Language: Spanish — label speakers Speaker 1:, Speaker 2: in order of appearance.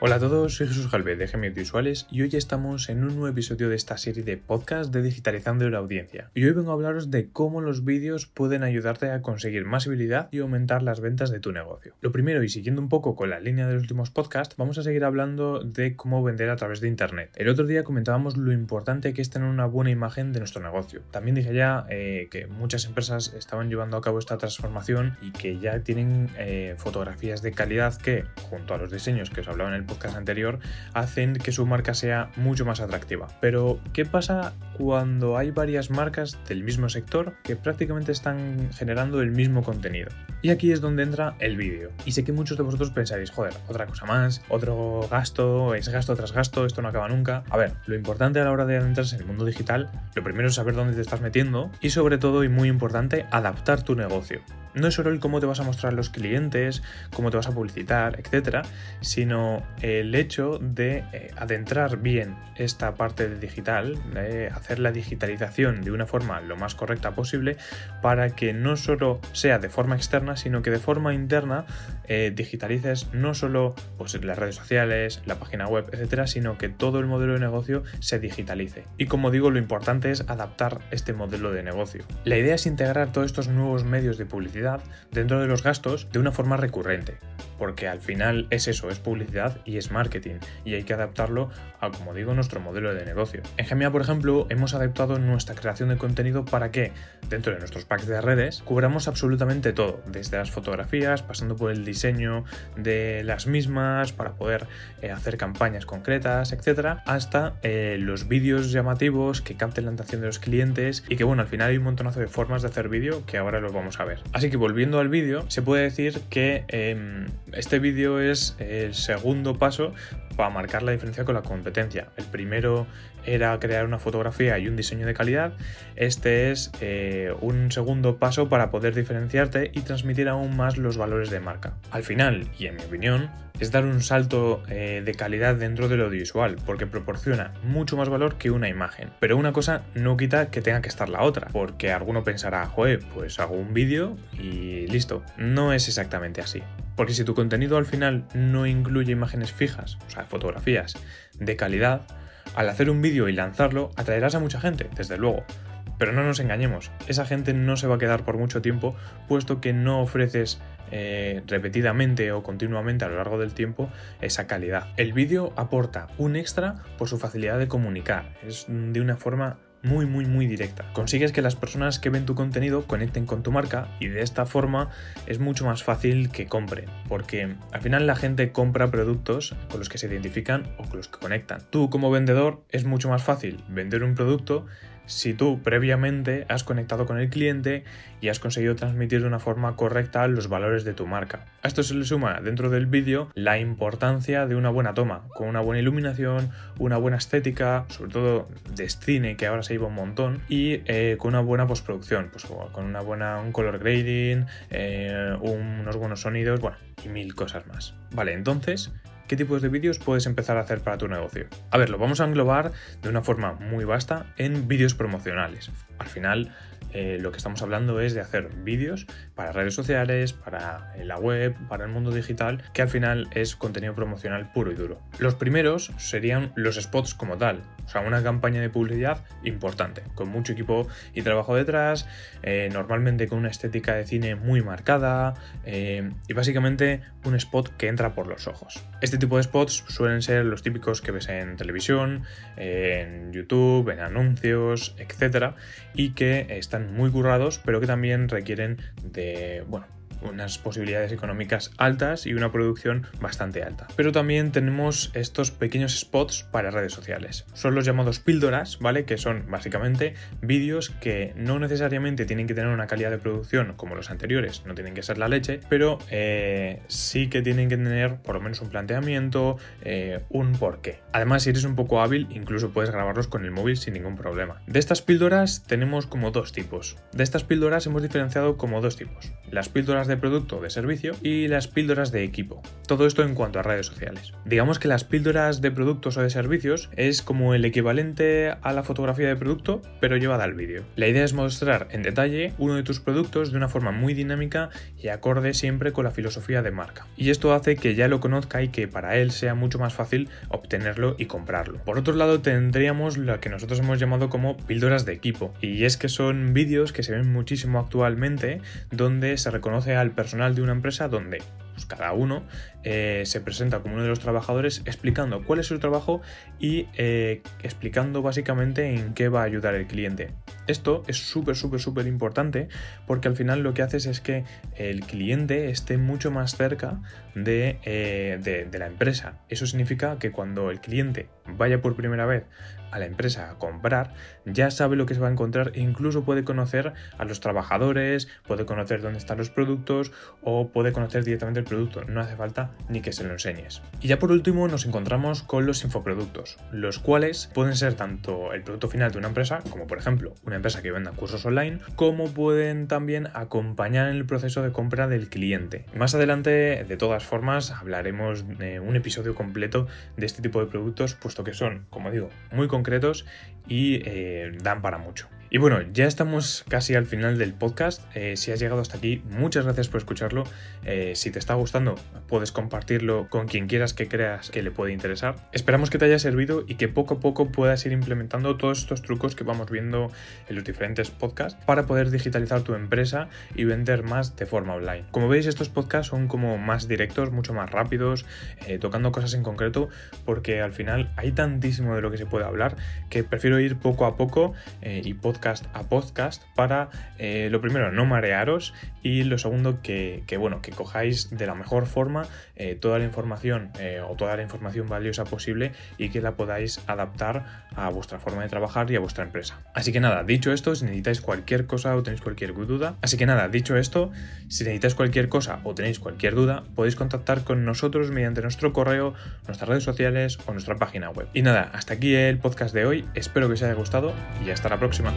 Speaker 1: Hola a todos, soy Jesús Galvez de Gemios Visuales y hoy estamos en un nuevo episodio de esta serie de podcast de Digitalizando la Audiencia. Y hoy vengo a hablaros de cómo los vídeos pueden ayudarte a conseguir más habilidad y aumentar las ventas de tu negocio. Lo primero, y siguiendo un poco con la línea de los últimos podcasts, vamos a seguir hablando de cómo vender a través de Internet. El otro día comentábamos lo importante que es tener una buena imagen de nuestro negocio. También dije ya eh, que muchas empresas estaban llevando a cabo esta transformación y que ya tienen eh, fotografías de calidad que, junto a los diseños que os hablaba en el podcast anterior hacen que su marca sea mucho más atractiva. Pero, ¿qué pasa cuando hay varias marcas del mismo sector que prácticamente están generando el mismo contenido? Y aquí es donde entra el vídeo. Y sé que muchos de vosotros pensaréis, joder, otra cosa más, otro gasto, es gasto tras gasto, esto no acaba nunca. A ver, lo importante a la hora de adentrarse en el mundo digital, lo primero es saber dónde te estás metiendo y sobre todo, y muy importante, adaptar tu negocio. No es solo el cómo te vas a mostrar los clientes, cómo te vas a publicitar, etcétera, sino el hecho de eh, adentrar bien esta parte de digital, hacer la digitalización de una forma lo más correcta posible para que no solo sea de forma externa, sino que de forma interna eh, digitalices no solo pues, las redes sociales, la página web, etcétera, sino que todo el modelo de negocio se digitalice. Y como digo, lo importante es adaptar este modelo de negocio. La idea es integrar todos estos nuevos medios de publicidad dentro de los gastos de una forma recurrente, porque al final es eso, es publicidad y es marketing, y hay que adaptarlo a, como digo, nuestro modelo de negocio. En Gemia, por ejemplo, hemos adaptado nuestra creación de contenido para que, dentro de nuestros packs de redes, cubramos absolutamente todo, desde las fotografías, pasando por el diseño de las mismas, para poder eh, hacer campañas concretas, etcétera, hasta eh, los vídeos llamativos que capten la atención de los clientes y que, bueno, al final hay un montonazo de formas de hacer vídeo que ahora los vamos a ver. Así que volviendo al vídeo, se puede decir que em, este vídeo es el segundo paso para marcar la diferencia con la competencia. El primero era crear una fotografía y un diseño de calidad. Este es eh, un segundo paso para poder diferenciarte y transmitir aún más los valores de marca. Al final, y en mi opinión, es dar un salto eh, de calidad dentro del audiovisual, porque proporciona mucho más valor que una imagen. Pero una cosa no quita que tenga que estar la otra, porque alguno pensará, joder, pues hago un vídeo y listo. No es exactamente así. Porque si tu contenido al final no incluye imágenes fijas, o sea, fotografías de calidad, al hacer un vídeo y lanzarlo atraerás a mucha gente, desde luego. Pero no nos engañemos, esa gente no se va a quedar por mucho tiempo, puesto que no ofreces eh, repetidamente o continuamente a lo largo del tiempo esa calidad. El vídeo aporta un extra por su facilidad de comunicar, es de una forma muy muy muy directa. Consigues que las personas que ven tu contenido conecten con tu marca y de esta forma es mucho más fácil que compren, porque al final la gente compra productos con los que se identifican o con los que conectan. Tú como vendedor es mucho más fácil vender un producto si tú previamente has conectado con el cliente y has conseguido transmitir de una forma correcta los valores de tu marca. A esto se le suma dentro del vídeo la importancia de una buena toma, con una buena iluminación, una buena estética, sobre todo de cine que ahora se lleva un montón, y eh, con una buena postproducción, pues con una buena, un color grading, eh, unos buenos sonidos, bueno, y mil cosas más. Vale, entonces qué tipos de vídeos puedes empezar a hacer para tu negocio. A ver, lo vamos a englobar de una forma muy vasta en vídeos promocionales. Al final, eh, lo que estamos hablando es de hacer vídeos para redes sociales, para la web, para el mundo digital, que al final es contenido promocional puro y duro. Los primeros serían los spots como tal, o sea, una campaña de publicidad importante, con mucho equipo y trabajo detrás, eh, normalmente con una estética de cine muy marcada eh, y básicamente un spot que entra por los ojos. Este tipo de spots suelen ser los típicos que ves en televisión, en YouTube, en anuncios, etc. y que están muy currados, pero que también requieren de, bueno, unas posibilidades económicas altas y una producción bastante alta. Pero también tenemos estos pequeños spots para redes sociales. Son los llamados píldoras, ¿vale? Que son básicamente vídeos que no necesariamente tienen que tener una calidad de producción como los anteriores, no tienen que ser la leche, pero eh, sí que tienen que tener por lo menos un planteamiento, eh, un porqué. Además, si eres un poco hábil, incluso puedes grabarlos con el móvil sin ningún problema. De estas píldoras tenemos como dos tipos. De estas píldoras hemos diferenciado como dos tipos. Las píldoras de producto o de servicio y las píldoras de equipo. Todo esto en cuanto a redes sociales. Digamos que las píldoras de productos o de servicios es como el equivalente a la fotografía de producto, pero llevada al vídeo. La idea es mostrar en detalle uno de tus productos de una forma muy dinámica y acorde siempre con la filosofía de marca. Y esto hace que ya lo conozca y que para él sea mucho más fácil obtenerlo y comprarlo. Por otro lado, tendríamos lo que nosotros hemos llamado como píldoras de equipo. Y es que son vídeos que se ven muchísimo actualmente donde se reconoce al personal de una empresa donde pues, cada uno eh, se presenta como uno de los trabajadores explicando cuál es su trabajo y eh, explicando básicamente en qué va a ayudar el cliente. Esto es súper, súper, súper importante porque al final lo que haces es que el cliente esté mucho más cerca de, eh, de la empresa. Eso significa que cuando el cliente vaya por primera vez a la empresa a comprar, ya sabe lo que se va a encontrar e incluso puede conocer a los trabajadores, puede conocer dónde están los productos o puede conocer directamente el producto. No hace falta ni que se lo enseñes. Y ya por último nos encontramos con los infoproductos, los cuales pueden ser tanto el producto final de una empresa, como por ejemplo una empresa que venda cursos online, como pueden también acompañar en el proceso de compra del cliente. Más adelante, de todas formas, hablaremos de un episodio completo de este tipo de productos, puesto que son, como digo, muy concretos y eh, dan para mucho. Y bueno, ya estamos casi al final del podcast. Eh, si has llegado hasta aquí, muchas gracias por escucharlo. Eh, si te está gustando, puedes compartirlo con quien quieras que creas que le puede interesar. Esperamos que te haya servido y que poco a poco puedas ir implementando todos estos trucos que vamos viendo en los diferentes podcasts para poder digitalizar tu empresa y vender más de forma online. Como veis, estos podcasts son como más directos, mucho más rápidos, eh, tocando cosas en concreto, porque al final hay tantísimo de lo que se puede hablar que prefiero ir poco a poco y podcast a podcast para, eh, lo primero, no marearos y lo segundo, que, bueno, que cojáis de la mejor forma eh, toda la información eh, o toda la información valiosa posible y que la podáis adaptar a vuestra forma de trabajar y a vuestra empresa. Así que nada, dicho esto, si necesitáis cualquier cosa o tenéis cualquier duda, así que nada, dicho esto, si necesitáis cualquier cosa o tenéis cualquier duda, podéis contactar con nosotros mediante nuestro correo, nuestras redes sociales o nuestra página web. Y nada, hasta aquí el podcast de hoy, espero que os haya gustado y hasta la próxima.